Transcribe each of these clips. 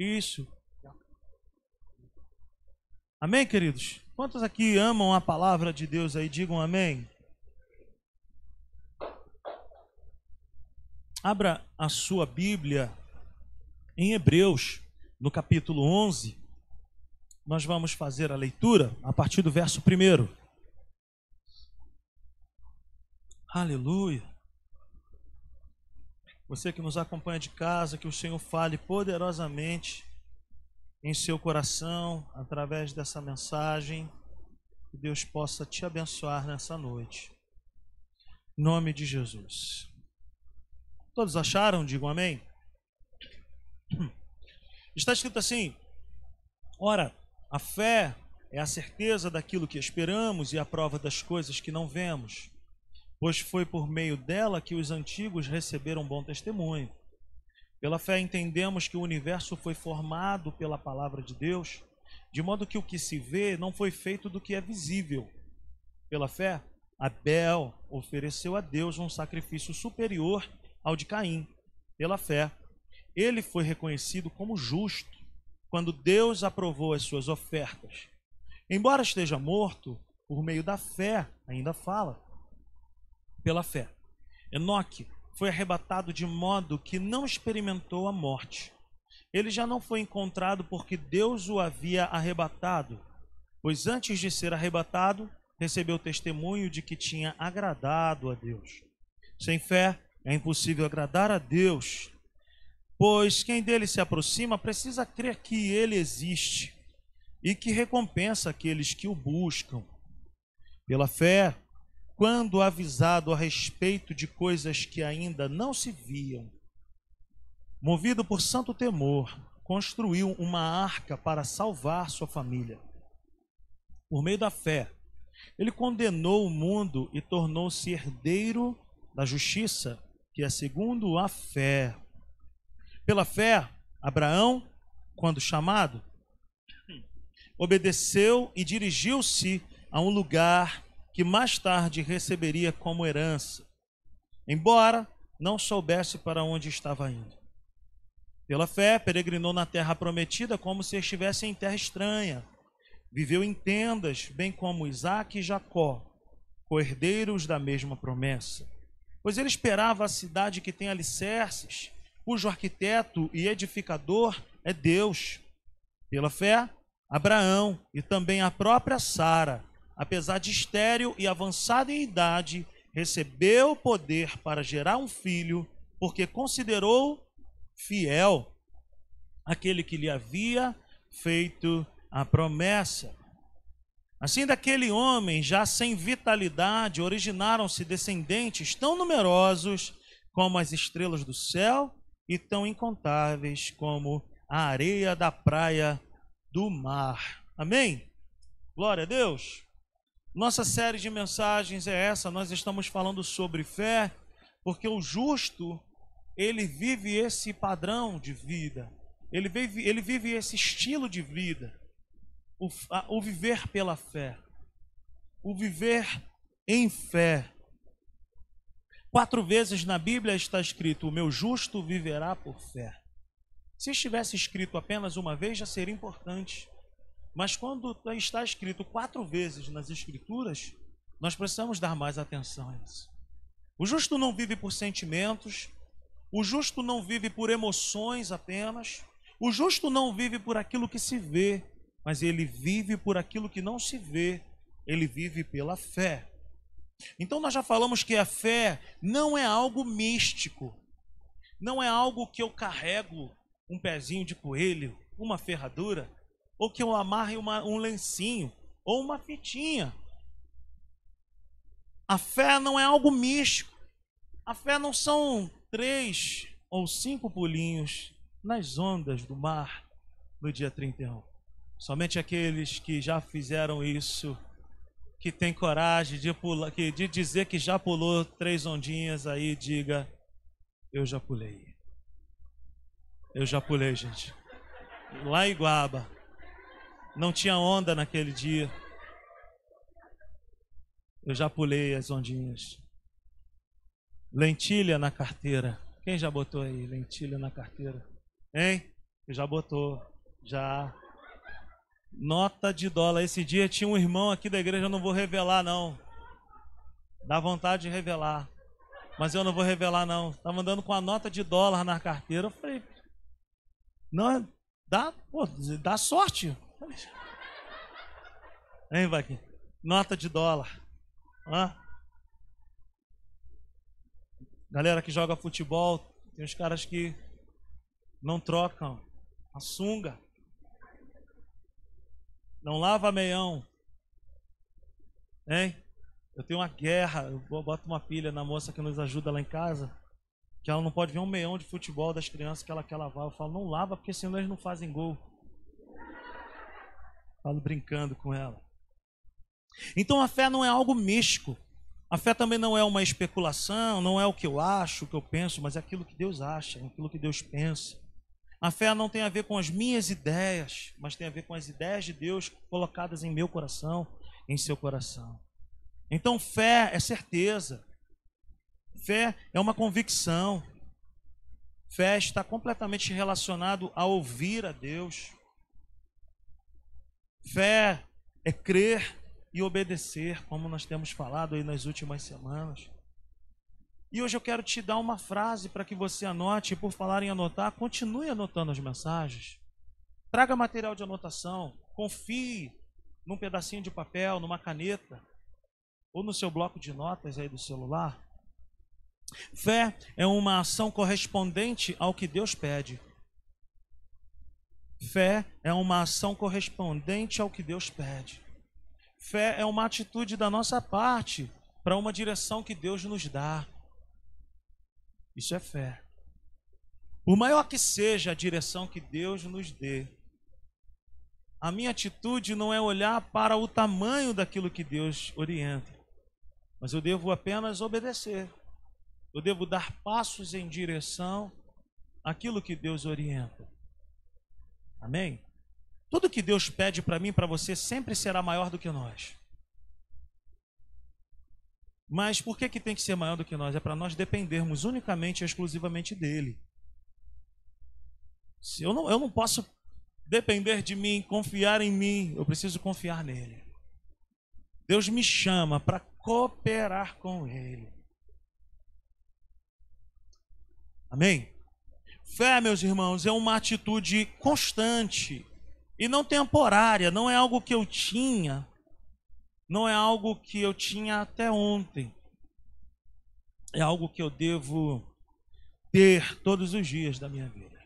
Isso. Amém, queridos? Quantos aqui amam a palavra de Deus aí? Digam amém. Abra a sua Bíblia em Hebreus, no capítulo 11. Nós vamos fazer a leitura a partir do verso 1. Aleluia. Você que nos acompanha de casa, que o Senhor fale poderosamente em seu coração através dessa mensagem. Que Deus possa te abençoar nessa noite. Em nome de Jesus. Todos acharam? Digam amém. Está escrito assim: Ora, a fé é a certeza daquilo que esperamos e a prova das coisas que não vemos, pois foi por meio dela que os antigos receberam bom testemunho. Pela fé entendemos que o universo foi formado pela palavra de Deus, de modo que o que se vê não foi feito do que é visível. Pela fé, Abel ofereceu a Deus um sacrifício superior ao de Caim. Pela fé, ele foi reconhecido como justo quando Deus aprovou as suas ofertas. Embora esteja morto, por meio da fé, ainda fala. Pela fé. Enoque foi arrebatado de modo que não experimentou a morte. Ele já não foi encontrado porque Deus o havia arrebatado, pois antes de ser arrebatado, recebeu testemunho de que tinha agradado a Deus. Sem fé, é impossível agradar a Deus, pois quem dele se aproxima precisa crer que ele existe e que recompensa aqueles que o buscam. Pela fé, quando avisado a respeito de coisas que ainda não se viam, movido por santo temor, construiu uma arca para salvar sua família. Por meio da fé, ele condenou o mundo e tornou-se herdeiro da justiça, que é segundo a fé. Pela fé, Abraão, quando chamado, obedeceu e dirigiu-se a um lugar que mais tarde receberia como herança, embora não soubesse para onde estava indo. Pela fé, peregrinou na terra prometida como se estivesse em terra estranha. Viveu em tendas, bem como Isaac e Jacó, co-herdeiros da mesma promessa. Pois ele esperava a cidade que tem alicerces, cujo arquiteto e edificador é Deus. Pela fé, Abraão e também a própria Sara apesar de estéril e avançado em idade, recebeu poder para gerar um filho, porque considerou fiel aquele que lhe havia feito a promessa. Assim, daquele homem, já sem vitalidade, originaram-se descendentes tão numerosos como as estrelas do céu e tão incontáveis como a areia da praia do mar. Amém? Glória a Deus. Nossa série de mensagens é essa, nós estamos falando sobre fé, porque o justo, ele vive esse padrão de vida, ele vive, ele vive esse estilo de vida, o, a, o viver pela fé, o viver em fé. Quatro vezes na Bíblia está escrito: O meu justo viverá por fé. Se estivesse escrito apenas uma vez, já seria importante. Mas quando está escrito quatro vezes nas Escrituras, nós precisamos dar mais atenção a isso. O justo não vive por sentimentos, o justo não vive por emoções apenas, o justo não vive por aquilo que se vê, mas ele vive por aquilo que não se vê, ele vive pela fé. Então nós já falamos que a fé não é algo místico, não é algo que eu carrego um pezinho de coelho, uma ferradura ou que eu amarre uma, um lencinho, ou uma fitinha. A fé não é algo místico. A fé não são três ou cinco pulinhos nas ondas do mar no dia 31. Somente aqueles que já fizeram isso, que tem coragem de, pular, que, de dizer que já pulou três ondinhas, aí diga: Eu já pulei. Eu já pulei, gente. Lá em Guaba. Não tinha onda naquele dia. Eu já pulei as ondinhas. Lentilha na carteira. Quem já botou aí lentilha na carteira? Hein? Já botou. Já. Nota de dólar. Esse dia tinha um irmão aqui da igreja, eu não vou revelar, não. Dá vontade de revelar. Mas eu não vou revelar, não. Estava andando com a nota de dólar na carteira. Eu falei, não, dá, pô, dá sorte. Hein, Vaquinha? Nota de dólar. Hã? Galera que joga futebol, tem uns caras que não trocam a sunga. Não lava meião. Hein? Eu tenho uma guerra, eu boto uma pilha na moça que nos ajuda lá em casa, que ela não pode ver um meião de futebol das crianças que ela quer lavar. Eu falo, não lava, porque senão eles não fazem gol. Falo brincando com ela. Então a fé não é algo místico. A fé também não é uma especulação, não é o que eu acho, o que eu penso, mas é aquilo que Deus acha, é aquilo que Deus pensa. A fé não tem a ver com as minhas ideias, mas tem a ver com as ideias de Deus colocadas em meu coração, em seu coração. Então, fé é certeza. Fé é uma convicção. Fé está completamente relacionado a ouvir a Deus. Fé é crer e obedecer, como nós temos falado aí nas últimas semanas. E hoje eu quero te dar uma frase para que você anote, e por falar em anotar, continue anotando as mensagens. Traga material de anotação, confie num pedacinho de papel, numa caneta ou no seu bloco de notas aí do celular. Fé é uma ação correspondente ao que Deus pede. Fé é uma ação correspondente ao que Deus pede. Fé é uma atitude da nossa parte para uma direção que Deus nos dá. Isso é fé. Por maior que seja a direção que Deus nos dê, a minha atitude não é olhar para o tamanho daquilo que Deus orienta, mas eu devo apenas obedecer. Eu devo dar passos em direção àquilo que Deus orienta. Amém? Tudo que Deus pede para mim para você sempre será maior do que nós. Mas por que, que tem que ser maior do que nós? É para nós dependermos unicamente e exclusivamente dele. Se eu, não, eu não posso depender de mim, confiar em mim, eu preciso confiar nele. Deus me chama para cooperar com Ele. Amém? Fé, meus irmãos, é uma atitude constante e não temporária, não é algo que eu tinha, não é algo que eu tinha até ontem. É algo que eu devo ter todos os dias da minha vida.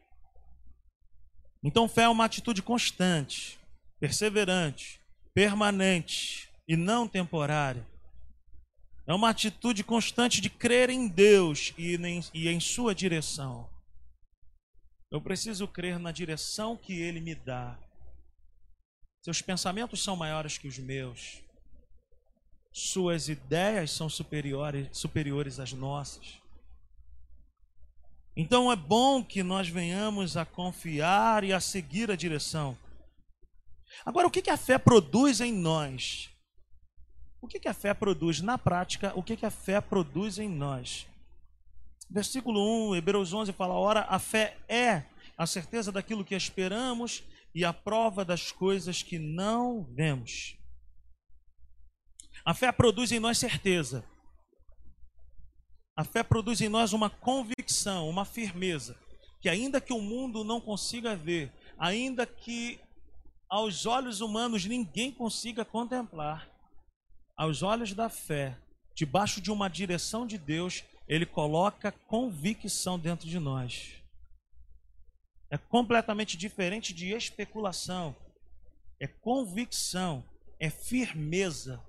Então, fé é uma atitude constante, perseverante, permanente e não temporária. É uma atitude constante de crer em Deus e em, e em Sua direção. Eu preciso crer na direção que Ele me dá. Seus pensamentos são maiores que os meus. Suas ideias são superiores, superiores às nossas. Então é bom que nós venhamos a confiar e a seguir a direção. Agora, o que a fé produz em nós? O que, a fé produz na prática? O que a fé produz em nós? Versículo 1, Hebreus 11 fala: Ora, a fé é a certeza daquilo que esperamos e a prova das coisas que não vemos. A fé produz em nós certeza. A fé produz em nós uma convicção, uma firmeza, que ainda que o mundo não consiga ver, ainda que aos olhos humanos ninguém consiga contemplar, aos olhos da fé, debaixo de uma direção de Deus, ele coloca convicção dentro de nós. É completamente diferente de especulação. É convicção, é firmeza.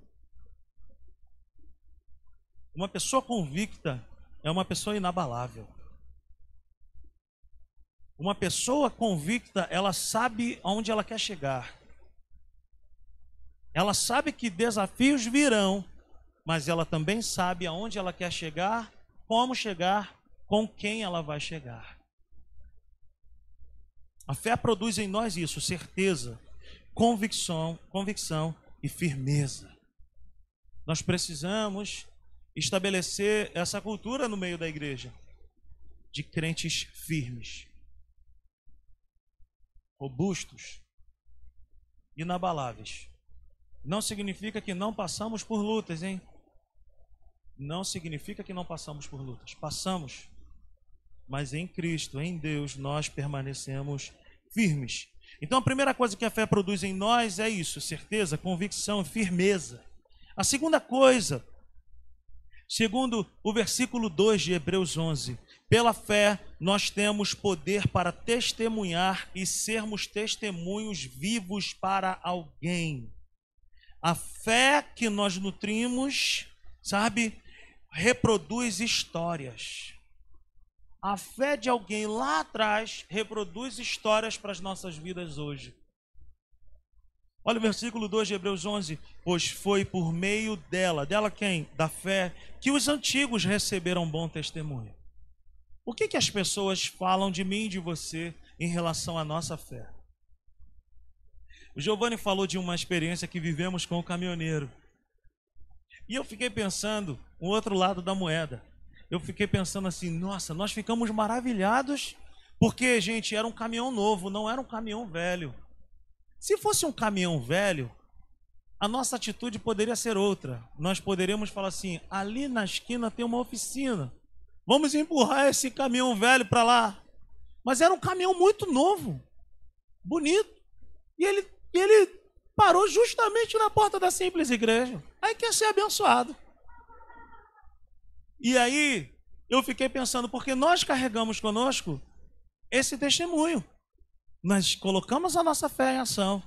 Uma pessoa convicta é uma pessoa inabalável. Uma pessoa convicta, ela sabe aonde ela quer chegar. Ela sabe que desafios virão, mas ela também sabe aonde ela quer chegar, como chegar, com quem ela vai chegar. A fé produz em nós isso, certeza, convicção, convicção e firmeza. Nós precisamos estabelecer essa cultura no meio da igreja de crentes firmes. robustos, inabaláveis. Não significa que não passamos por lutas, hein? Não significa que não passamos por lutas. Passamos. Mas em Cristo, em Deus, nós permanecemos firmes. Então a primeira coisa que a fé produz em nós é isso: certeza, convicção, firmeza. A segunda coisa, segundo o versículo 2 de Hebreus 11, pela fé nós temos poder para testemunhar e sermos testemunhos vivos para alguém. A fé que nós nutrimos, sabe, reproduz histórias. A fé de alguém lá atrás reproduz histórias para as nossas vidas hoje. Olha o versículo 2 de Hebreus 11. Pois foi por meio dela, dela quem? Da fé, que os antigos receberam bom testemunho. O que, que as pessoas falam de mim e de você em relação à nossa fé? O Giovanni falou de uma experiência que vivemos com o caminhoneiro. E eu fiquei pensando, o outro lado da moeda. Eu fiquei pensando assim, nossa, nós ficamos maravilhados, porque, gente, era um caminhão novo, não era um caminhão velho. Se fosse um caminhão velho, a nossa atitude poderia ser outra. Nós poderíamos falar assim: ali na esquina tem uma oficina. Vamos empurrar esse caminhão velho para lá. Mas era um caminhão muito novo, bonito. E ele, ele parou justamente na porta da simples igreja. Aí quer ser abençoado. E aí eu fiquei pensando, porque nós carregamos conosco esse testemunho nós colocamos a nossa fé em ação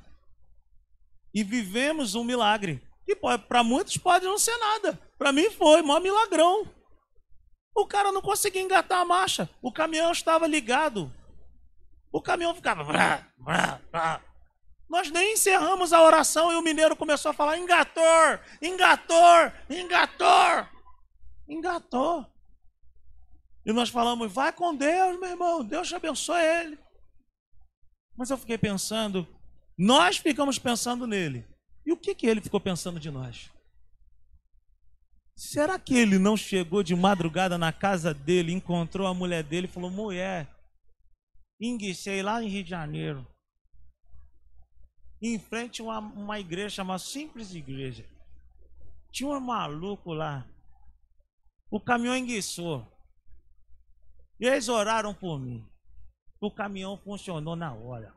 e vivemos um milagre. E para muitos pode não ser nada. Para mim foi, maior milagrão. O cara não conseguia engatar a marcha. O caminhão estava ligado. O caminhão ficava. Nós nem encerramos a oração e o mineiro começou a falar: engator, engator, engator. Engatou. E nós falamos: vai com Deus, meu irmão. Deus te abençoe ele. Mas eu fiquei pensando, nós ficamos pensando nele. E o que, que ele ficou pensando de nós? Será que ele não chegou de madrugada na casa dele, encontrou a mulher dele e falou: mulher, enguicei lá em Rio de Janeiro, em frente a uma, uma igreja, uma simples igreja. Tinha um maluco lá. O caminhão enguiçou. E eles oraram por mim o caminhão funcionou na hora.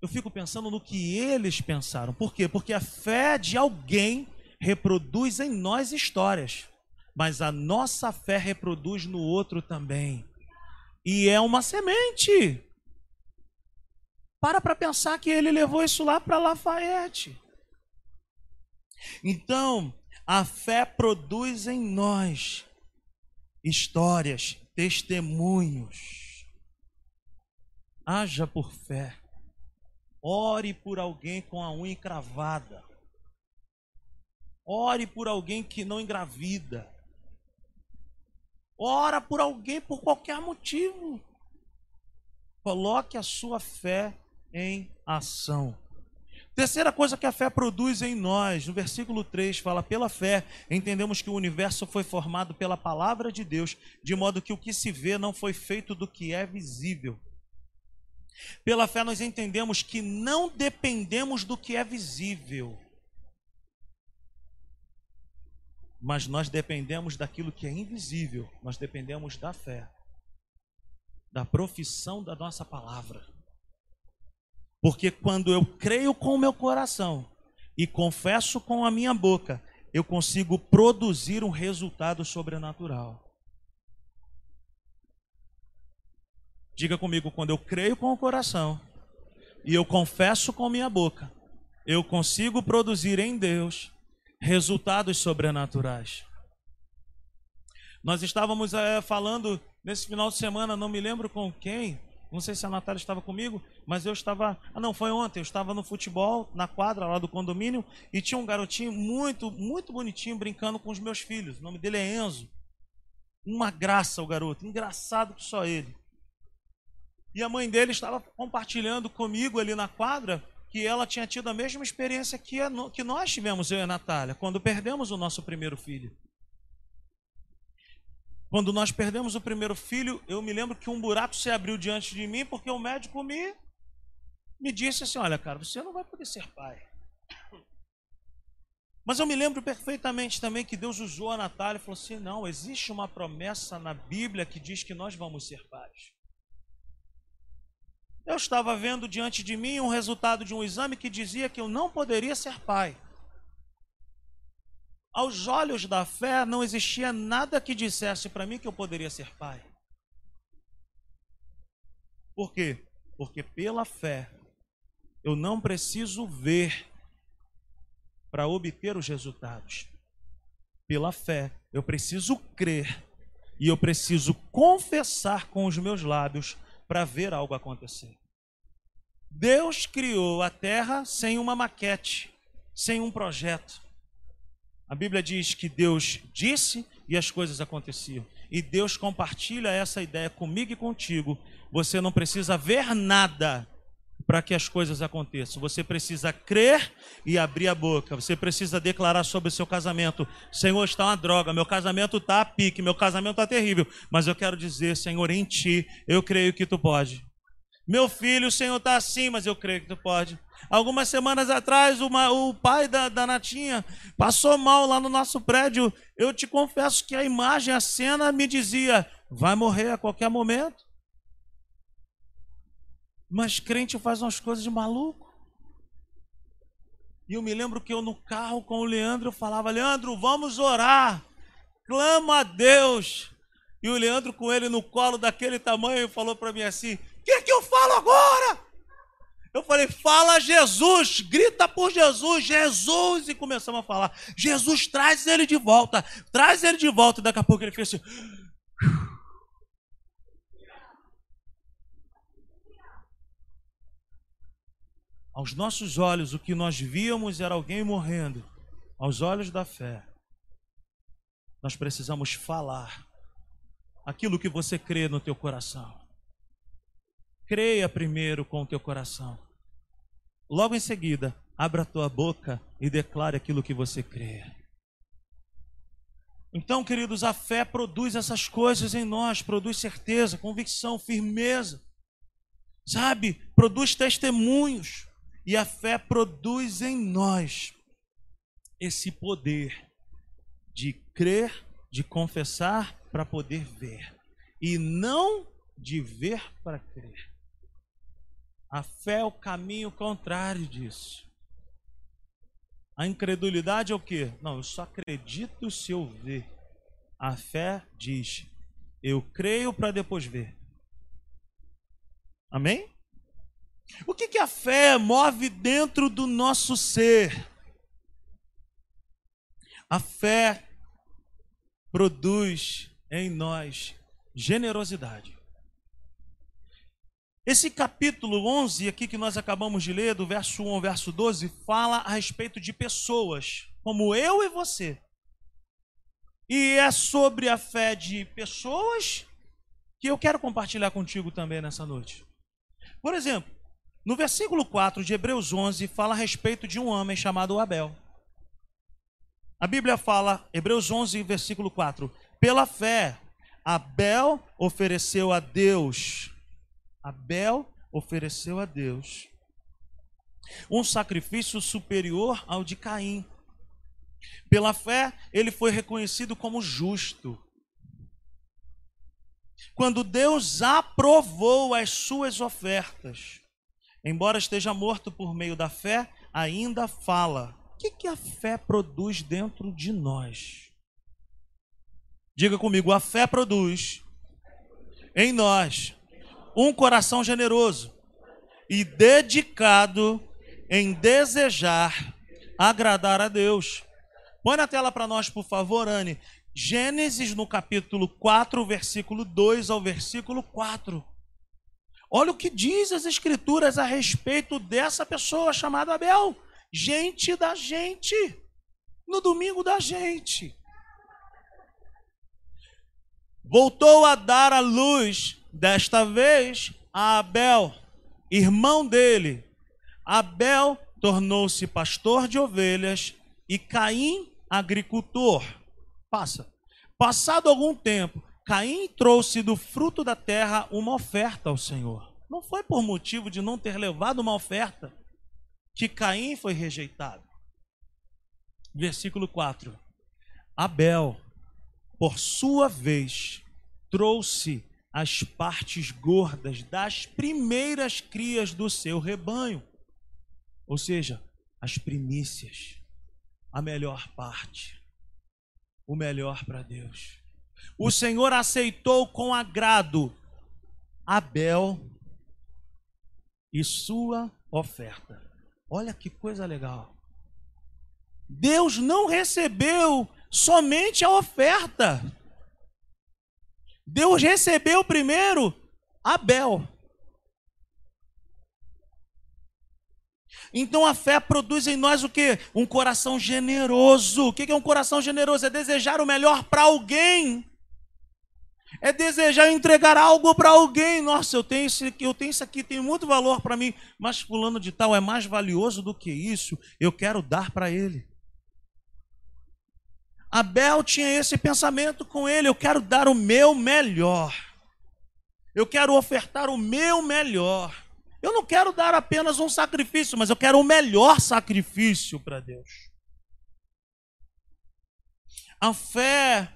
Eu fico pensando no que eles pensaram. Por quê? Porque a fé de alguém reproduz em nós histórias, mas a nossa fé reproduz no outro também. E é uma semente. Para para pensar que ele levou isso lá para Lafayette. Então, a fé produz em nós histórias, testemunhos. Haja por fé. Ore por alguém com a unha encravada. Ore por alguém que não engravida. Ora por alguém por qualquer motivo. Coloque a sua fé em ação. Terceira coisa que a fé produz em nós, no versículo 3 fala: pela fé entendemos que o universo foi formado pela palavra de Deus, de modo que o que se vê não foi feito do que é visível. Pela fé nós entendemos que não dependemos do que é visível, mas nós dependemos daquilo que é invisível, nós dependemos da fé, da profissão da nossa palavra. Porque quando eu creio com o meu coração e confesso com a minha boca, eu consigo produzir um resultado sobrenatural. Diga comigo, quando eu creio com o coração e eu confesso com minha boca, eu consigo produzir em Deus resultados sobrenaturais. Nós estávamos é, falando nesse final de semana, não me lembro com quem, não sei se a Natália estava comigo, mas eu estava. Ah, não, foi ontem. Eu estava no futebol, na quadra lá do condomínio, e tinha um garotinho muito, muito bonitinho brincando com os meus filhos. O nome dele é Enzo. Uma graça o garoto, engraçado que só ele. E a mãe dele estava compartilhando comigo ali na quadra que ela tinha tido a mesma experiência que, que nós tivemos, eu e a Natália, quando perdemos o nosso primeiro filho. Quando nós perdemos o primeiro filho, eu me lembro que um buraco se abriu diante de mim porque o médico me, me disse assim: Olha, cara, você não vai poder ser pai. Mas eu me lembro perfeitamente também que Deus usou a Natália e falou assim: Não, existe uma promessa na Bíblia que diz que nós vamos ser pais. Eu estava vendo diante de mim um resultado de um exame que dizia que eu não poderia ser pai. Aos olhos da fé, não existia nada que dissesse para mim que eu poderia ser pai. Por quê? Porque pela fé, eu não preciso ver para obter os resultados. Pela fé, eu preciso crer e eu preciso confessar com os meus lábios para ver algo acontecer. Deus criou a terra sem uma maquete, sem um projeto. A Bíblia diz que Deus disse e as coisas aconteciam. E Deus compartilha essa ideia comigo e contigo. Você não precisa ver nada para que as coisas aconteçam. Você precisa crer e abrir a boca. Você precisa declarar sobre o seu casamento: Senhor, está uma droga, meu casamento está a pique, meu casamento está terrível. Mas eu quero dizer, Senhor, em ti, eu creio que tu pode. Meu filho, o Senhor está assim, mas eu creio que tu pode. Algumas semanas atrás, uma, o pai da, da Natinha passou mal lá no nosso prédio. Eu te confesso que a imagem, a cena me dizia: vai morrer a qualquer momento. Mas crente faz umas coisas de maluco. E eu me lembro que eu no carro com o Leandro eu falava: Leandro, vamos orar. Clama a Deus. E o Leandro com ele no colo daquele tamanho falou para mim assim: que, que eu falo agora? Eu falei, fala Jesus, grita por Jesus, Jesus, e começamos a falar, Jesus, traz ele de volta, traz ele de volta, e daqui a pouco ele fez assim. Aos nossos olhos, o que nós víamos era alguém morrendo. Aos olhos da fé, nós precisamos falar aquilo que você crê no teu coração. Creia primeiro com o teu coração. Logo em seguida, abra a tua boca e declare aquilo que você crê. Então, queridos, a fé produz essas coisas em nós, produz certeza, convicção, firmeza. Sabe? Produz testemunhos. E a fé produz em nós esse poder de crer, de confessar para poder ver. E não de ver para crer. A fé é o caminho contrário disso. A incredulidade é o quê? Não, eu só acredito se eu ver. A fé diz: eu creio para depois ver. Amém? O que, que a fé move dentro do nosso ser? A fé produz em nós generosidade. Esse capítulo 11 aqui que nós acabamos de ler, do verso 1 ao verso 12, fala a respeito de pessoas, como eu e você. E é sobre a fé de pessoas que eu quero compartilhar contigo também nessa noite. Por exemplo, no versículo 4 de Hebreus 11, fala a respeito de um homem chamado Abel. A Bíblia fala, Hebreus 11, versículo 4: Pela fé, Abel ofereceu a Deus Abel ofereceu a Deus um sacrifício superior ao de Caim. Pela fé, ele foi reconhecido como justo. Quando Deus aprovou as suas ofertas, embora esteja morto por meio da fé, ainda fala. O que, que a fé produz dentro de nós? Diga comigo, a fé produz em nós um coração generoso e dedicado em desejar agradar a Deus. Põe na tela para nós, por favor, Anne. Gênesis no capítulo 4, versículo 2 ao versículo 4. Olha o que diz as escrituras a respeito dessa pessoa chamada Abel. Gente da gente. No domingo da gente. Voltou a dar a luz Desta vez, a Abel, irmão dele, Abel tornou-se pastor de ovelhas e Caim agricultor. Passa. Passado algum tempo, Caim trouxe do fruto da terra uma oferta ao Senhor. Não foi por motivo de não ter levado uma oferta que Caim foi rejeitado. Versículo 4. Abel, por sua vez, trouxe as partes gordas das primeiras crias do seu rebanho, ou seja, as primícias, a melhor parte, o melhor para Deus. O Senhor aceitou com agrado Abel e sua oferta. Olha que coisa legal. Deus não recebeu somente a oferta. Deus recebeu primeiro Abel. Então a fé produz em nós o que? Um coração generoso. O que é um coração generoso? É desejar o melhor para alguém. É desejar entregar algo para alguém. Nossa, eu tenho, isso, eu tenho isso aqui, tem muito valor para mim, mas fulano de tal é mais valioso do que isso. Eu quero dar para ele. Abel tinha esse pensamento com ele: eu quero dar o meu melhor. Eu quero ofertar o meu melhor. Eu não quero dar apenas um sacrifício, mas eu quero o melhor sacrifício para Deus. A fé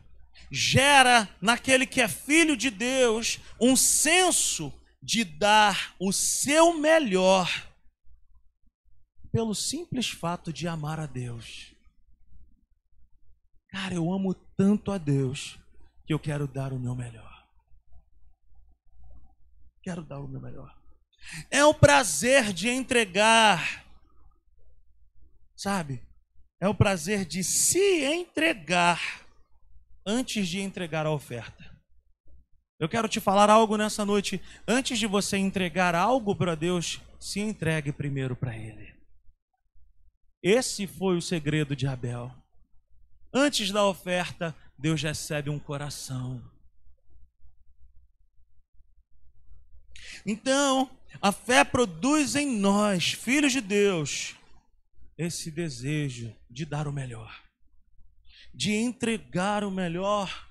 gera naquele que é filho de Deus um senso de dar o seu melhor pelo simples fato de amar a Deus. Cara, eu amo tanto a Deus que eu quero dar o meu melhor. Quero dar o meu melhor. É o prazer de entregar, sabe? É o prazer de se entregar antes de entregar a oferta. Eu quero te falar algo nessa noite. Antes de você entregar algo para Deus, se entregue primeiro para Ele. Esse foi o segredo de Abel. Antes da oferta, Deus recebe um coração. Então, a fé produz em nós, filhos de Deus, esse desejo de dar o melhor, de entregar o melhor,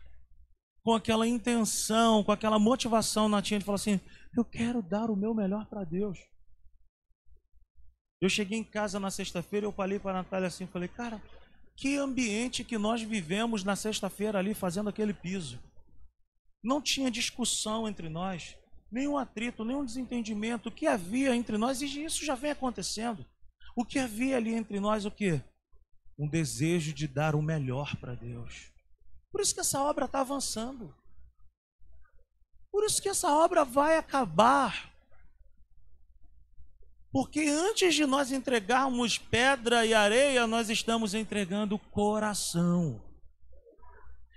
com aquela intenção, com aquela motivação natinha de falar assim: eu quero dar o meu melhor para Deus. Eu cheguei em casa na sexta-feira, eu falei para a Natália assim, falei, cara, que ambiente que nós vivemos na sexta-feira ali fazendo aquele piso. Não tinha discussão entre nós, nenhum atrito, nenhum desentendimento. O que havia entre nós, e isso já vem acontecendo. O que havia ali entre nós, o que? Um desejo de dar o melhor para Deus. Por isso que essa obra está avançando. Por isso que essa obra vai acabar. Porque antes de nós entregarmos pedra e areia, nós estamos entregando coração.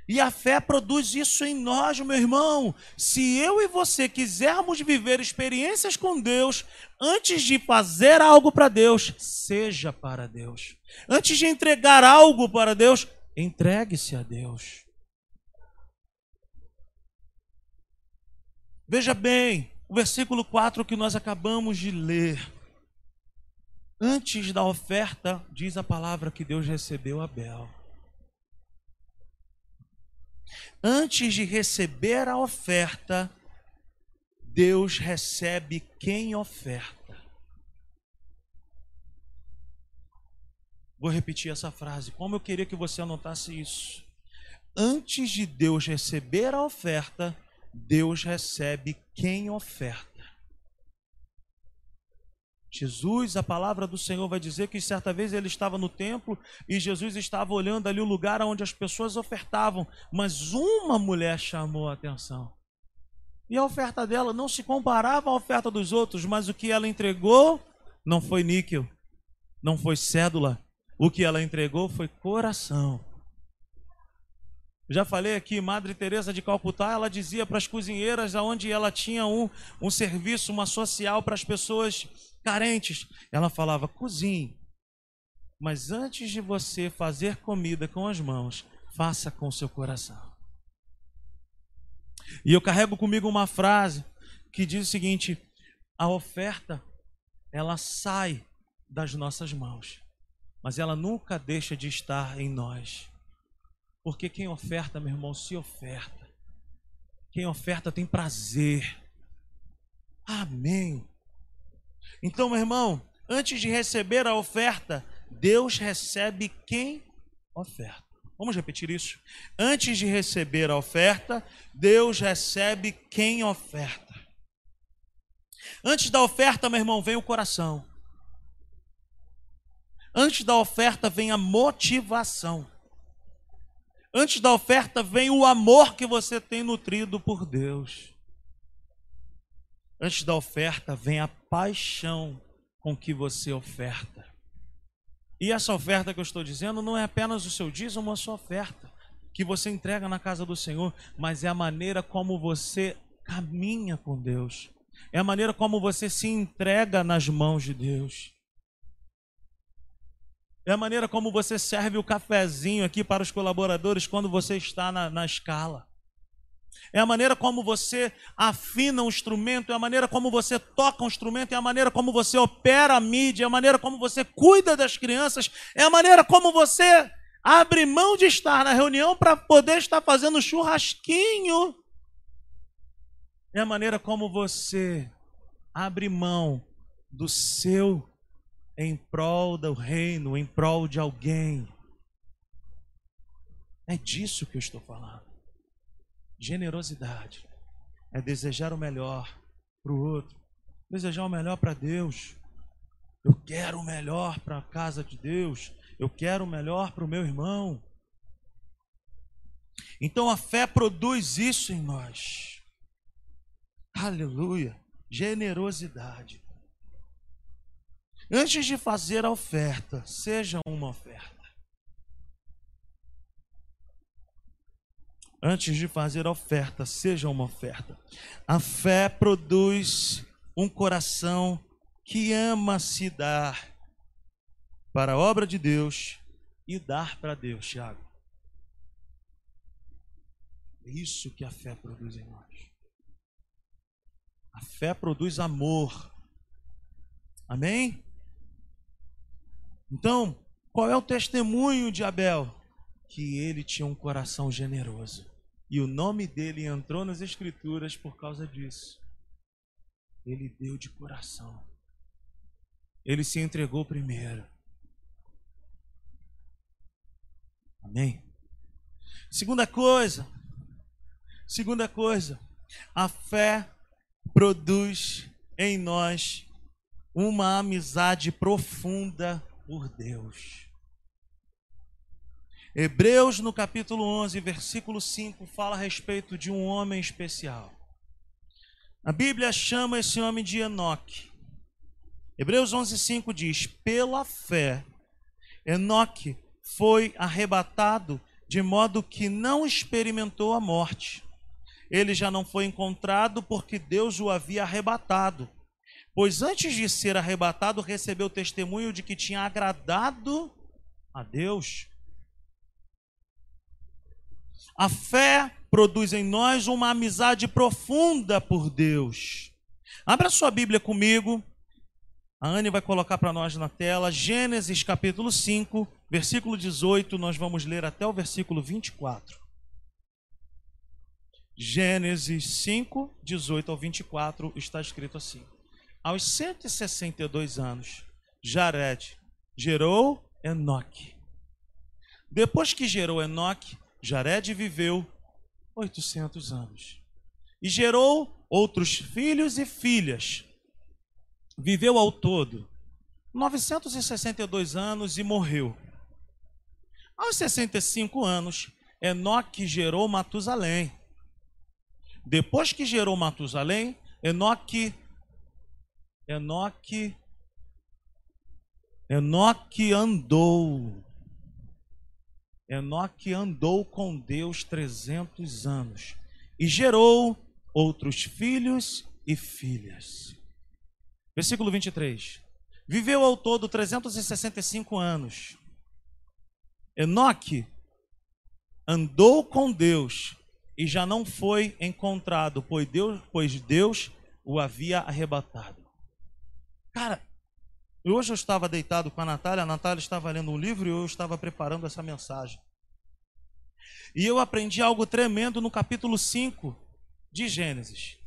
E a fé produz isso em nós, meu irmão. Se eu e você quisermos viver experiências com Deus, antes de fazer algo para Deus, seja para Deus. Antes de entregar algo para Deus, entregue-se a Deus. Veja bem, o versículo 4 que nós acabamos de ler. Antes da oferta, diz a palavra que Deus recebeu Abel. Antes de receber a oferta, Deus recebe quem oferta. Vou repetir essa frase. Como eu queria que você anotasse isso. Antes de Deus receber a oferta, Deus recebe quem oferta. Jesus, a palavra do Senhor vai dizer que certa vez ele estava no templo e Jesus estava olhando ali o lugar onde as pessoas ofertavam, mas uma mulher chamou a atenção. E a oferta dela não se comparava à oferta dos outros, mas o que ela entregou não foi níquel, não foi cédula, o que ela entregou foi coração. Já falei aqui, Madre Teresa de Calcutá, ela dizia para as cozinheiras aonde ela tinha um, um serviço, uma social para as pessoas carentes. Ela falava: cozinhe, mas antes de você fazer comida com as mãos, faça com o seu coração. E eu carrego comigo uma frase que diz o seguinte: a oferta ela sai das nossas mãos, mas ela nunca deixa de estar em nós. Porque quem oferta, meu irmão, se oferta. Quem oferta tem prazer. Amém. Então, meu irmão, antes de receber a oferta, Deus recebe quem oferta. Vamos repetir isso? Antes de receber a oferta, Deus recebe quem oferta. Antes da oferta, meu irmão, vem o coração. Antes da oferta vem a motivação. Antes da oferta vem o amor que você tem nutrido por Deus. Antes da oferta vem a paixão com que você oferta. E essa oferta que eu estou dizendo não é apenas o seu dízimo, a sua oferta que você entrega na casa do Senhor, mas é a maneira como você caminha com Deus. É a maneira como você se entrega nas mãos de Deus. É a maneira como você serve o cafezinho aqui para os colaboradores quando você está na, na escala. É a maneira como você afina o instrumento, é a maneira como você toca o instrumento, é a maneira como você opera a mídia, é a maneira como você cuida das crianças, é a maneira como você abre mão de estar na reunião para poder estar fazendo churrasquinho. É a maneira como você abre mão do seu em prol do reino, em prol de alguém. É disso que eu estou falando. Generosidade é desejar o melhor para o outro, desejar o melhor para Deus. Eu quero o melhor para a casa de Deus, eu quero o melhor para o meu irmão. Então a fé produz isso em nós. Aleluia! Generosidade. Antes de fazer a oferta, seja uma oferta. Antes de fazer oferta, seja uma oferta. A fé produz um coração que ama se dar para a obra de Deus e dar para Deus, Tiago. É isso que a fé produz em nós. A fé produz amor. Amém? Então, qual é o testemunho de Abel? Que ele tinha um coração generoso. E o nome dele entrou nas Escrituras por causa disso. Ele deu de coração. Ele se entregou primeiro. Amém? Segunda coisa. Segunda coisa. A fé produz em nós uma amizade profunda por Deus. Hebreus, no capítulo 11, versículo 5, fala a respeito de um homem especial. A Bíblia chama esse homem de Enoque. Hebreus 11, 5 diz: Pela fé, Enoque foi arrebatado de modo que não experimentou a morte. Ele já não foi encontrado porque Deus o havia arrebatado. Pois antes de ser arrebatado, recebeu testemunho de que tinha agradado a Deus. A fé produz em nós uma amizade profunda por Deus. Abra sua Bíblia comigo. A Anne vai colocar para nós na tela Gênesis capítulo 5, versículo 18, nós vamos ler até o versículo 24. Gênesis 5, 18 ao 24 está escrito assim: aos 162 anos, Jared gerou Enoque. Depois que gerou Enoque, Jared viveu 800 anos. E gerou outros filhos e filhas. Viveu ao todo 962 anos e morreu. Aos 65 anos, Enoque gerou Matusalém. Depois que gerou Matusalém, Enoque Enoque Enoque andou. Enoque andou com Deus 300 anos e gerou outros filhos e filhas. Versículo 23. Viveu ao todo 365 anos. Enoque andou com Deus e já não foi encontrado, pois Deus, pois Deus o havia arrebatado. Cara, hoje eu estava deitado com a Natália, a Natália estava lendo um livro e eu estava preparando essa mensagem. E eu aprendi algo tremendo no capítulo 5 de Gênesis.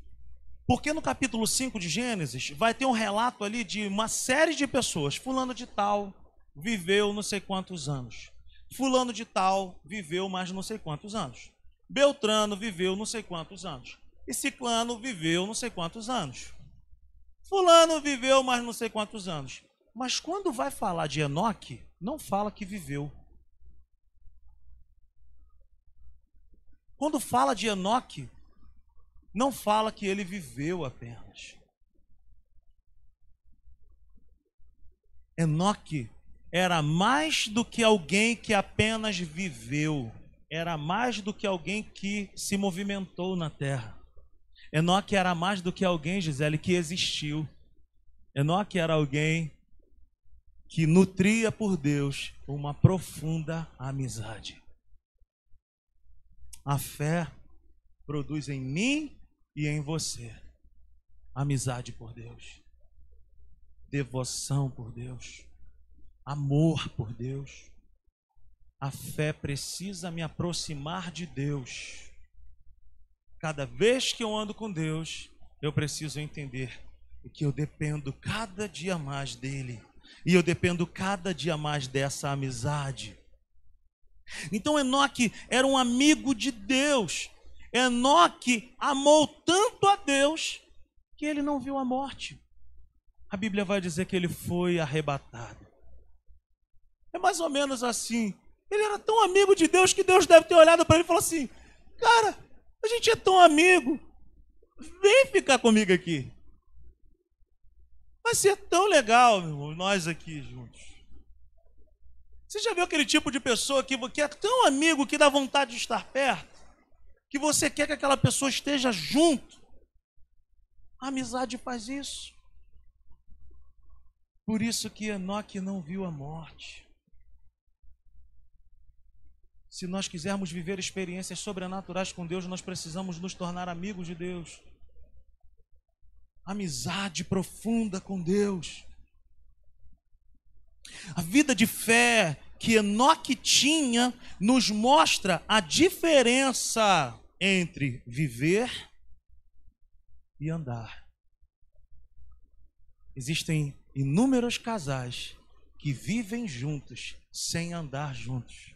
Porque no capítulo 5 de Gênesis vai ter um relato ali de uma série de pessoas. Fulano de tal viveu não sei quantos anos. Fulano de tal viveu mais não sei quantos anos. Beltrano viveu não sei quantos anos. E Ciclano viveu não sei quantos anos. Fulano viveu mais não sei quantos anos. Mas quando vai falar de Enoque, não fala que viveu. Quando fala de Enoque, não fala que ele viveu apenas. Enoque era mais do que alguém que apenas viveu, era mais do que alguém que se movimentou na terra. Enoque era mais do que alguém, Gisele, que existiu. Enoque era alguém que nutria por Deus uma profunda amizade. A fé produz em mim e em você. Amizade por Deus, devoção por Deus, amor por Deus. A fé precisa me aproximar de Deus. Cada vez que eu ando com Deus, eu preciso entender que eu dependo cada dia mais dele. E eu dependo cada dia mais dessa amizade. Então Enoque era um amigo de Deus. Enoque amou tanto a Deus que ele não viu a morte. A Bíblia vai dizer que ele foi arrebatado. É mais ou menos assim. Ele era tão amigo de Deus que Deus deve ter olhado para ele e falou assim: Cara, a gente é tão amigo. Vem ficar comigo aqui. Vai ser tão legal, meu irmão, nós aqui juntos. Você já viu aquele tipo de pessoa que, que é tão amigo que dá vontade de estar perto? que você quer que aquela pessoa esteja junto. A amizade faz isso. Por isso que Enoque não viu a morte. Se nós quisermos viver experiências sobrenaturais com Deus, nós precisamos nos tornar amigos de Deus. Amizade profunda com Deus. A vida de fé que Enoque tinha nos mostra a diferença entre viver e andar. Existem inúmeros casais que vivem juntos sem andar juntos.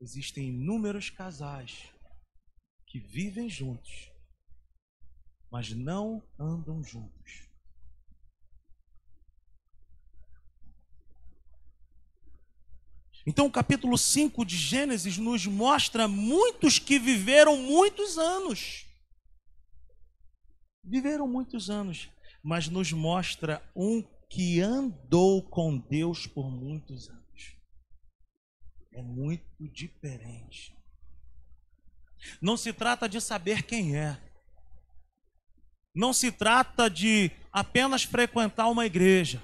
Existem inúmeros casais que vivem juntos, mas não andam juntos. Então, o capítulo 5 de Gênesis nos mostra muitos que viveram muitos anos. Viveram muitos anos, mas nos mostra um que andou com Deus por muitos anos. É muito diferente. Não se trata de saber quem é. Não se trata de apenas frequentar uma igreja.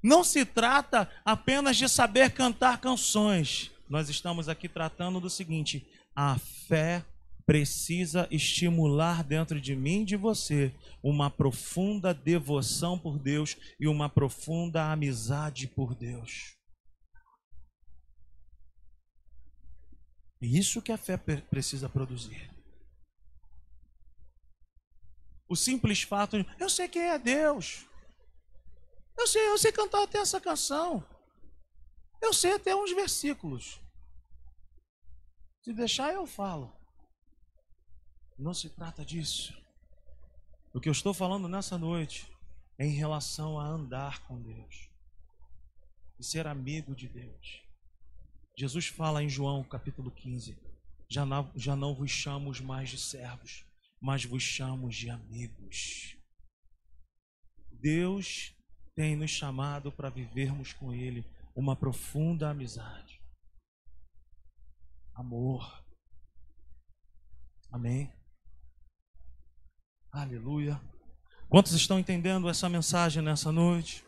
Não se trata apenas de saber cantar canções. Nós estamos aqui tratando do seguinte: a fé precisa estimular dentro de mim e de você uma profunda devoção por Deus e uma profunda amizade por Deus. É isso que a fé precisa produzir. O simples fato de eu sei quem é Deus. Eu sei, eu sei cantar até essa canção. Eu sei até uns versículos. Se deixar, eu falo. Não se trata disso. O que eu estou falando nessa noite é em relação a andar com Deus e ser amigo de Deus. Jesus fala em João capítulo 15: já não, já não vos chamos mais de servos, mas vos chamos de amigos. Deus tem nos chamado para vivermos com Ele uma profunda amizade. Amor. Amém. Aleluia. Quantos estão entendendo essa mensagem nessa noite?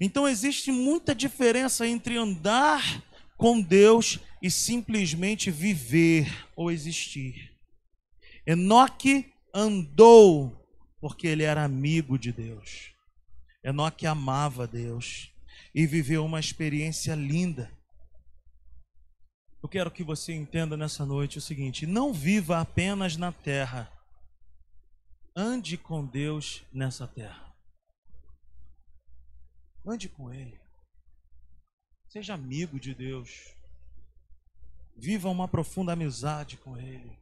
Então existe muita diferença entre andar com Deus e simplesmente viver ou existir. Enoque andou porque ele era amigo de Deus. Enoque amava Deus e viveu uma experiência linda. Eu quero que você entenda nessa noite o seguinte: não viva apenas na terra, ande com Deus nessa terra. Ande com Ele. Seja amigo de Deus. Viva uma profunda amizade com Ele.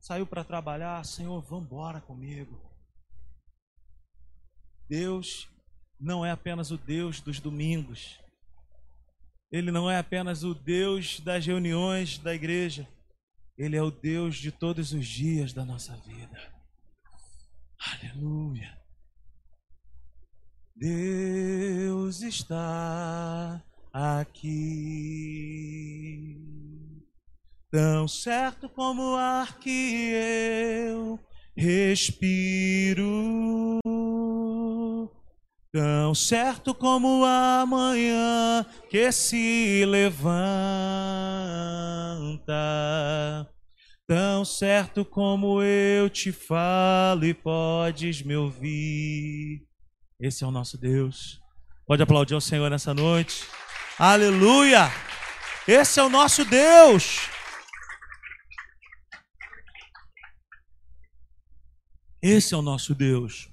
Saiu para trabalhar, Senhor, vamos embora comigo. Deus não é apenas o Deus dos domingos. Ele não é apenas o Deus das reuniões da igreja. Ele é o Deus de todos os dias da nossa vida. Aleluia. Deus está aqui. Tão certo como o ar que eu respiro. Tão certo como a manhã que se levanta. Tão certo como eu te falo e podes me ouvir. Esse é o nosso Deus. Pode aplaudir ao Senhor nessa noite. Aleluia! Esse é o nosso Deus. Esse é o nosso Deus.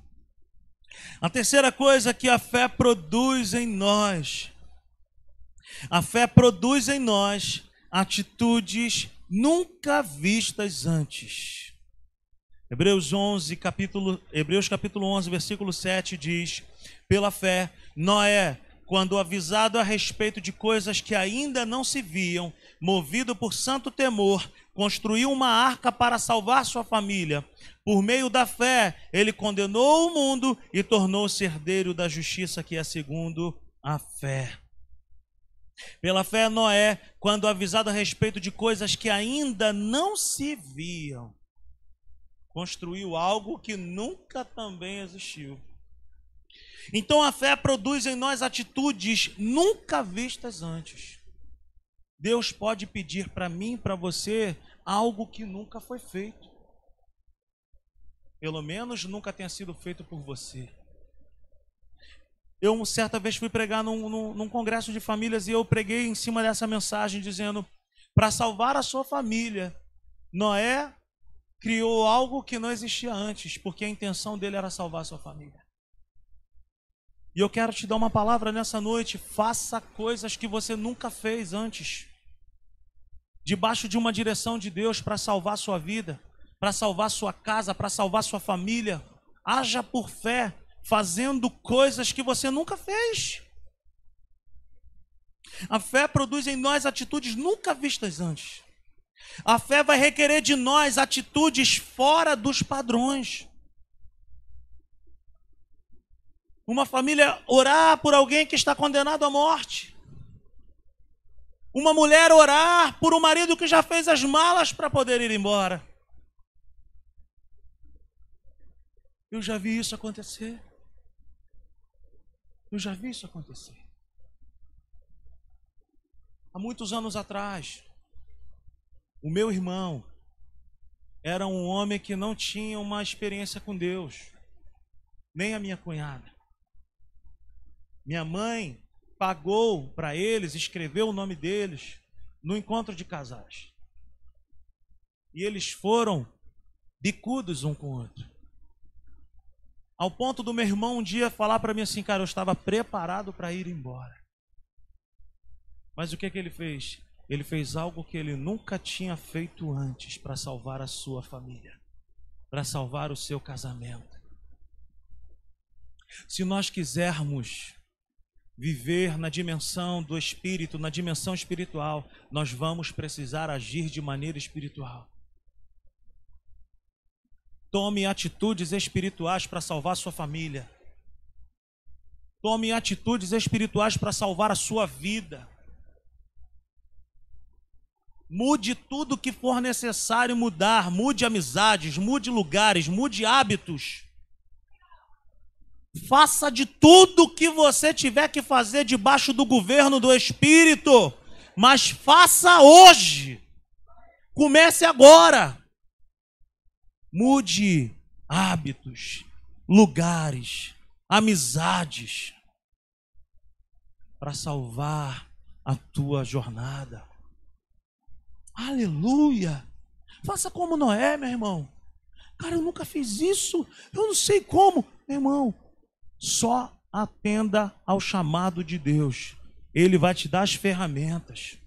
A terceira coisa que a fé produz em nós, a fé produz em nós atitudes nunca vistas antes. Hebreus 11, capítulo, Hebreus capítulo 11, versículo 7 diz: Pela fé, Noé, quando avisado a respeito de coisas que ainda não se viam, movido por santo temor, construiu uma arca para salvar sua família. Por meio da fé, ele condenou o mundo e tornou-se herdeiro da justiça que é segundo a fé. Pela fé, Noé, quando avisado a respeito de coisas que ainda não se viam, construiu algo que nunca também existiu. Então a fé produz em nós atitudes nunca vistas antes. Deus pode pedir para mim, para você, algo que nunca foi feito. Pelo menos nunca tenha sido feito por você. Eu, certa vez, fui pregar num, num, num congresso de famílias e eu preguei em cima dessa mensagem dizendo: para salvar a sua família, Noé criou algo que não existia antes, porque a intenção dele era salvar a sua família. E eu quero te dar uma palavra nessa noite: faça coisas que você nunca fez antes, debaixo de uma direção de Deus para salvar a sua vida, para salvar sua casa, para salvar sua família. Haja por fé, fazendo coisas que você nunca fez. A fé produz em nós atitudes nunca vistas antes. A fé vai requerer de nós atitudes fora dos padrões. Uma família orar por alguém que está condenado à morte. Uma mulher orar por um marido que já fez as malas para poder ir embora. Eu já vi isso acontecer. Eu já vi isso acontecer. Há muitos anos atrás, o meu irmão era um homem que não tinha uma experiência com Deus, nem a minha cunhada. Minha mãe pagou para eles, escreveu o nome deles no encontro de casais. E eles foram bicudos um com o outro. Ao ponto do meu irmão um dia falar para mim assim, cara, eu estava preparado para ir embora. Mas o que, que ele fez? Ele fez algo que ele nunca tinha feito antes para salvar a sua família, para salvar o seu casamento. Se nós quisermos viver na dimensão do espírito, na dimensão espiritual, nós vamos precisar agir de maneira espiritual. Tome atitudes espirituais para salvar sua família. Tome atitudes espirituais para salvar a sua vida. Mude tudo que for necessário mudar. Mude amizades, mude lugares, mude hábitos. Faça de tudo que você tiver que fazer debaixo do governo do Espírito, mas faça hoje. Comece agora. Mude hábitos, lugares, amizades para salvar a tua jornada. Aleluia! Faça como Noé, meu irmão. Cara, eu nunca fiz isso. Eu não sei como. Meu irmão, só atenda ao chamado de Deus. Ele vai te dar as ferramentas.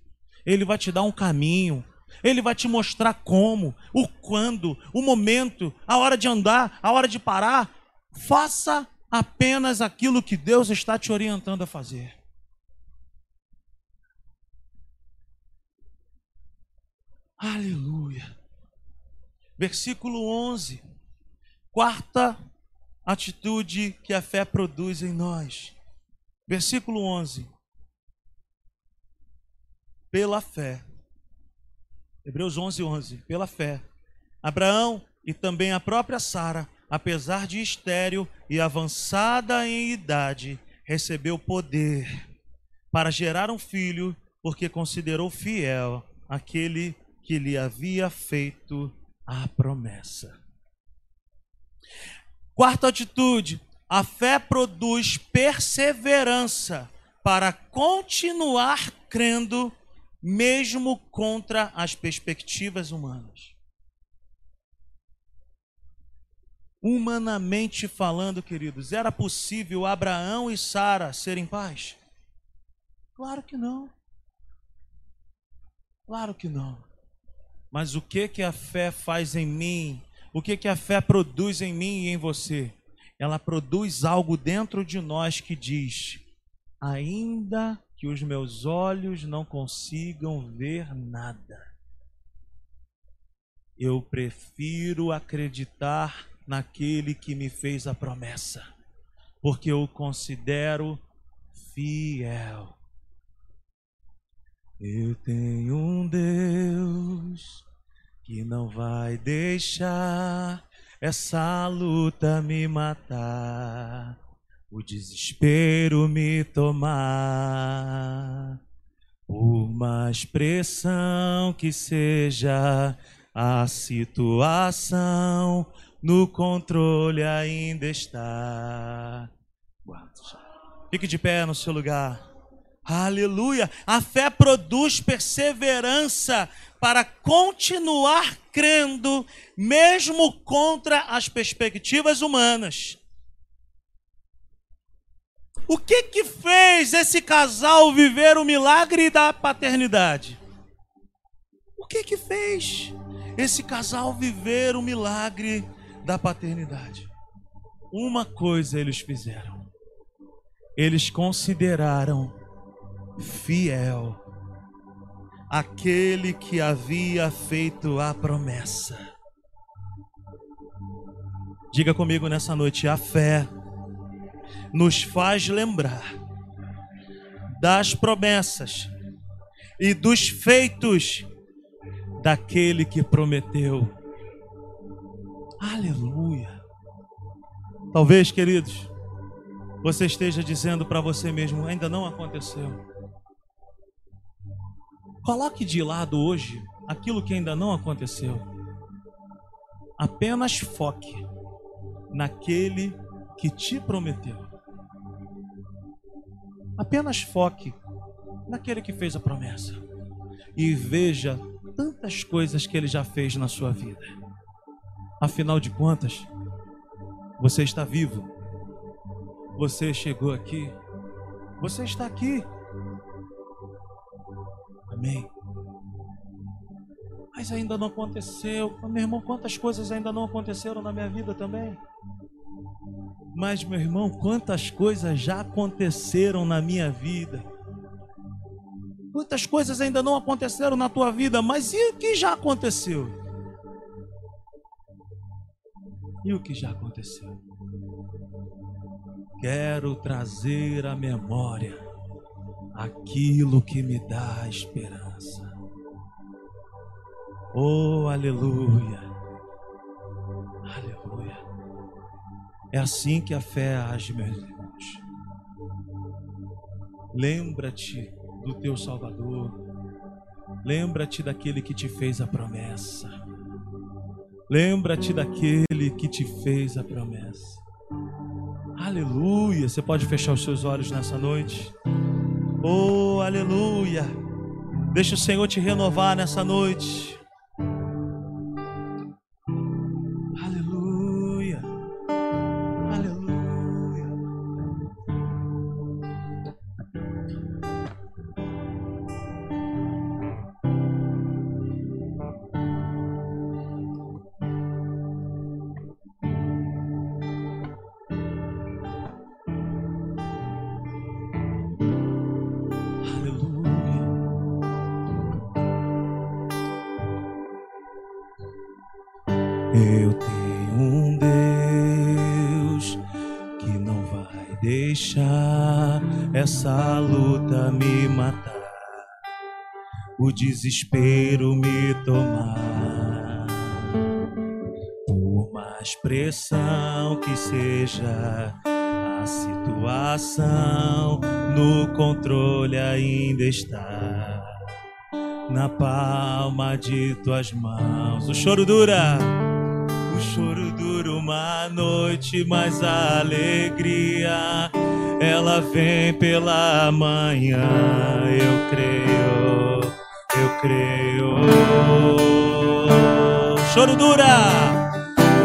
Ele vai te dar um caminho. Ele vai te mostrar como, o quando, o momento, a hora de andar, a hora de parar. Faça apenas aquilo que Deus está te orientando a fazer. Aleluia. Versículo 11. Quarta atitude que a fé produz em nós. Versículo 11. Pela fé. Hebreus 11, 11. Pela fé. Abraão e também a própria Sara, apesar de estéril e avançada em idade, recebeu poder para gerar um filho, porque considerou fiel aquele que lhe havia feito a promessa. Quarta atitude: a fé produz perseverança para continuar crendo, mesmo contra as perspectivas humanas. Humanamente falando, queridos, era possível Abraão e Sara serem pais? Claro que não. Claro que não. Mas o que que a fé faz em mim? O que que a fé produz em mim e em você? Ela produz algo dentro de nós que diz: ainda que os meus olhos não consigam ver nada, eu prefiro acreditar naquele que me fez a promessa, porque eu o considero fiel. Eu tenho um Deus que não vai deixar essa luta me matar, o desespero me tomar. Por mais pressão que seja a situação, no controle ainda está. Fique de pé no seu lugar. Aleluia! A fé produz perseverança para continuar crendo, mesmo contra as perspectivas humanas. O que que fez esse casal viver o milagre da paternidade? O que que fez esse casal viver o milagre da paternidade? Uma coisa eles fizeram. Eles consideraram fiel, aquele que havia feito a promessa. Diga comigo nessa noite: a fé nos faz lembrar das promessas e dos feitos daquele que prometeu. Aleluia. Talvez, queridos, você esteja dizendo para você mesmo: ainda não aconteceu. Coloque de lado hoje aquilo que ainda não aconteceu. Apenas foque naquele que te prometeu. Apenas foque naquele que fez a promessa. E veja tantas coisas que ele já fez na sua vida. Afinal de contas, você está vivo. Você chegou aqui. Você está aqui. Amém. Mas ainda não aconteceu. Meu irmão, quantas coisas ainda não aconteceram na minha vida também? Mas, meu irmão, quantas coisas já aconteceram na minha vida? Quantas coisas ainda não aconteceram na tua vida, mas e o que já aconteceu? E o que já aconteceu? Quero trazer à memória aquilo que me dá esperança. Oh, aleluia. É assim que a fé age, meus irmãos. Lembra-te do teu Salvador. Lembra-te daquele que te fez a promessa. Lembra-te daquele que te fez a promessa. Aleluia. Você pode fechar os seus olhos nessa noite. Oh, aleluia! Deixa o Senhor te renovar nessa noite. Essa luta me matar, o desespero me tomar. Por mais pressão que seja a situação, no controle ainda está. Na palma de tuas mãos, o choro dura, o choro dura uma noite, mas a alegria ela vem pela manhã. Eu creio, eu creio. Choro dura,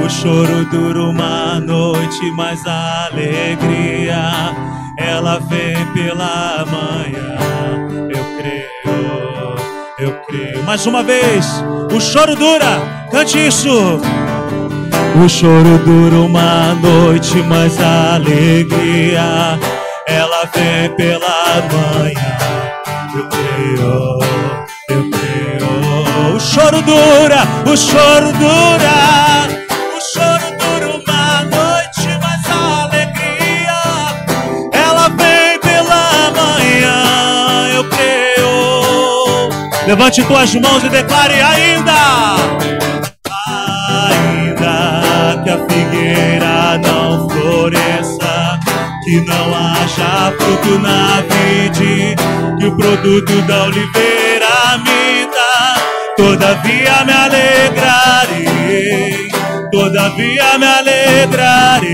o choro dura uma noite, mas a alegria ela vem pela manhã. Eu creio, eu creio. Mais uma vez, o choro dura, cante isso. O choro dura uma noite, mas a alegria ela vem pela manhã. Eu creio, eu creio. O choro dura, o choro dura. O choro dura uma noite, mas a alegria ela vem pela manhã. Eu creio. Levante tuas mãos e declare ainda que a figueira não floresça, que não haja fruto na vide, que o produto da oliveira minta. Todavia me alegrarei, todavia me alegrarei,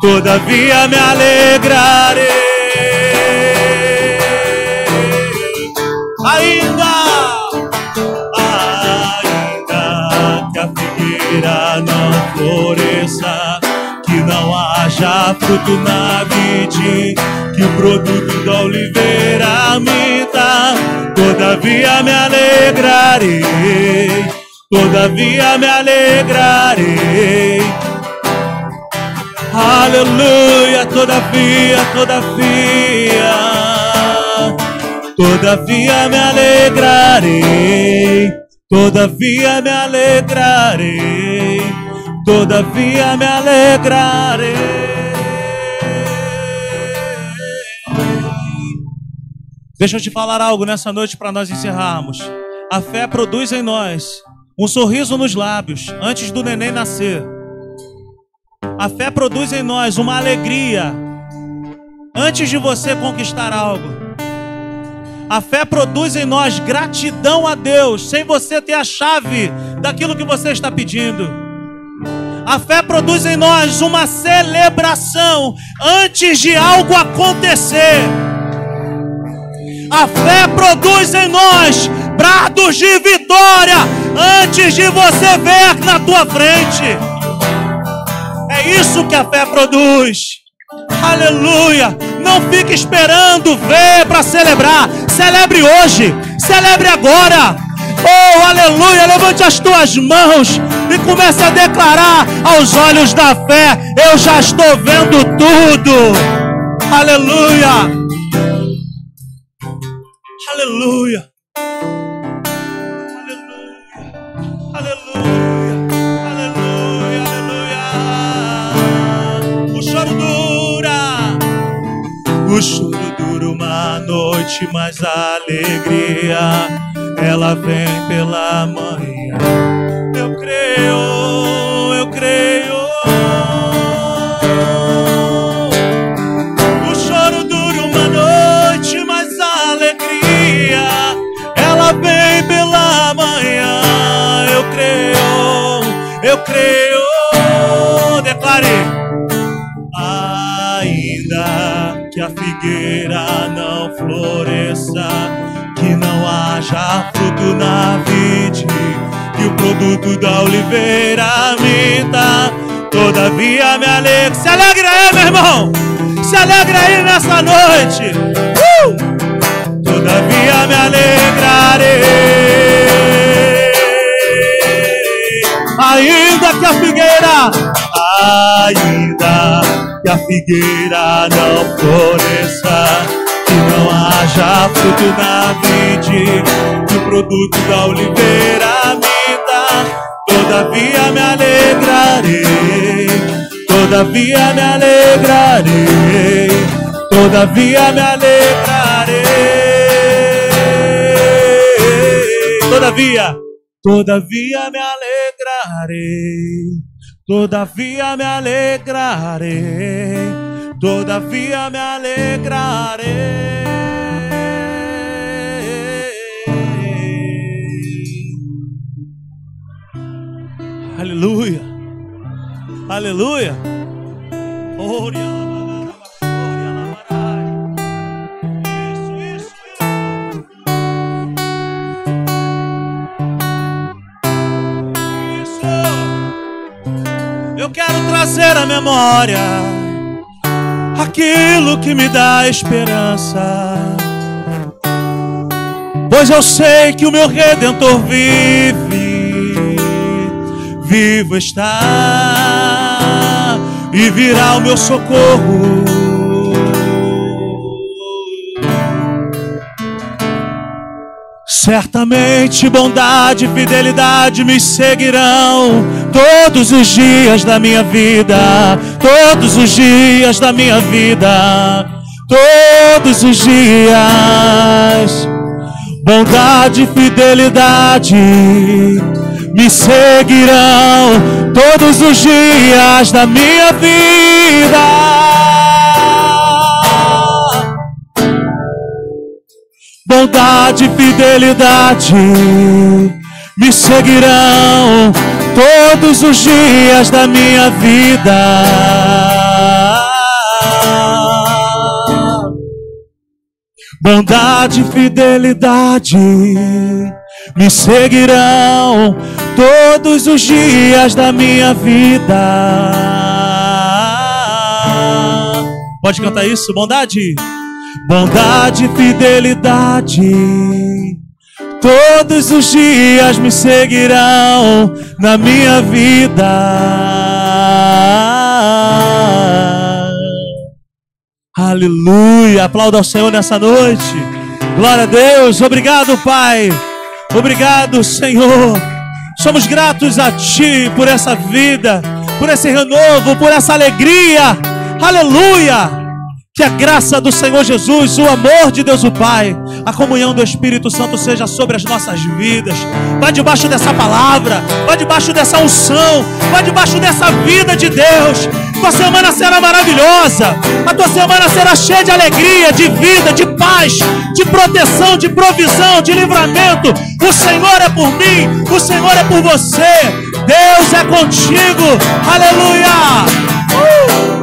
todavia me alegrarei. não floresça, haja fruto na vide, que o produto da oliveira minta. Todavia me alegrarei, todavia me alegrarei. Aleluia, todavia, todavia, todavia me alegrarei. Todavia me alegrarei, todavia me alegrarei. Deixa eu te falar algo nessa noite para nós encerrarmos. A fé produz em nós um sorriso nos lábios antes do neném nascer. A fé produz em nós uma alegria antes de você conquistar algo. A fé produz em nós gratidão a Deus, sem você ter a chave daquilo que você está pedindo. A fé produz em nós uma celebração antes de algo acontecer. A fé produz em nós prados de vitória antes de você ver na tua frente. É isso que a fé produz. Aleluia! Não fique esperando ver para celebrar. Celebre hoje. Celebre agora. Oh, aleluia! Levante as tuas mãos e comece a declarar aos olhos da fé: Eu já estou vendo tudo. Aleluia! Aleluia! O choro dura uma noite, mas a alegria ela vem pela manhã. Eu creio, vem pela manhã. Eu creio, eu creio. Declare. Ainda que a figueira não floresça, que não haja fruto na vide, que o produto da oliveira minta. Todavia me alegro. Se alegra aí, meu irmão. Se alegra aí nessa noite. Uh! Todavia me alegrarei. Ainda que a figueira, ainda que a figueira não floresça, que não haja fruto na vide, que o produto da oliveira minta, todavia me alegrarei, todavia me alegrarei, todavia me alegrarei, todavia Todavia me alegrarei, todavia me alegrarei, todavia me alegrarei. Aleluia, aleluia. Glória. Eu quero trazer à memória aquilo que me dá esperança. Pois eu sei que o meu redentor vive, vivo está e virá o meu socorro. Certamente bondade e fidelidade me seguirão todos os dias da minha vida, todos os dias da minha vida, todos os dias. Bondade e fidelidade me seguirão todos os dias da minha vida. bondade e fidelidade me seguirão todos os dias da minha vida. Bondade e fidelidade me seguirão todos os dias da minha vida. Pode cantar isso? Bondade bondade e fidelidade todos os dias me seguirão na minha vida. Aleluia! Aplauda ao Senhor nessa noite. Glória a Deus. Obrigado, Pai. Obrigado, Senhor. Somos gratos a Ti por essa vida, por esse renovo, por essa alegria. Aleluia! Que a graça do Senhor Jesus, o amor de Deus o Pai, a comunhão do Espírito Santo seja sobre as nossas vidas. Vá debaixo dessa palavra, vá debaixo dessa unção, vá debaixo dessa vida de Deus. Tua semana será maravilhosa. A tua semana será cheia de alegria, de vida, de paz, de proteção, de provisão, de livramento. O Senhor é por mim, o Senhor é por você. Deus é contigo. Aleluia.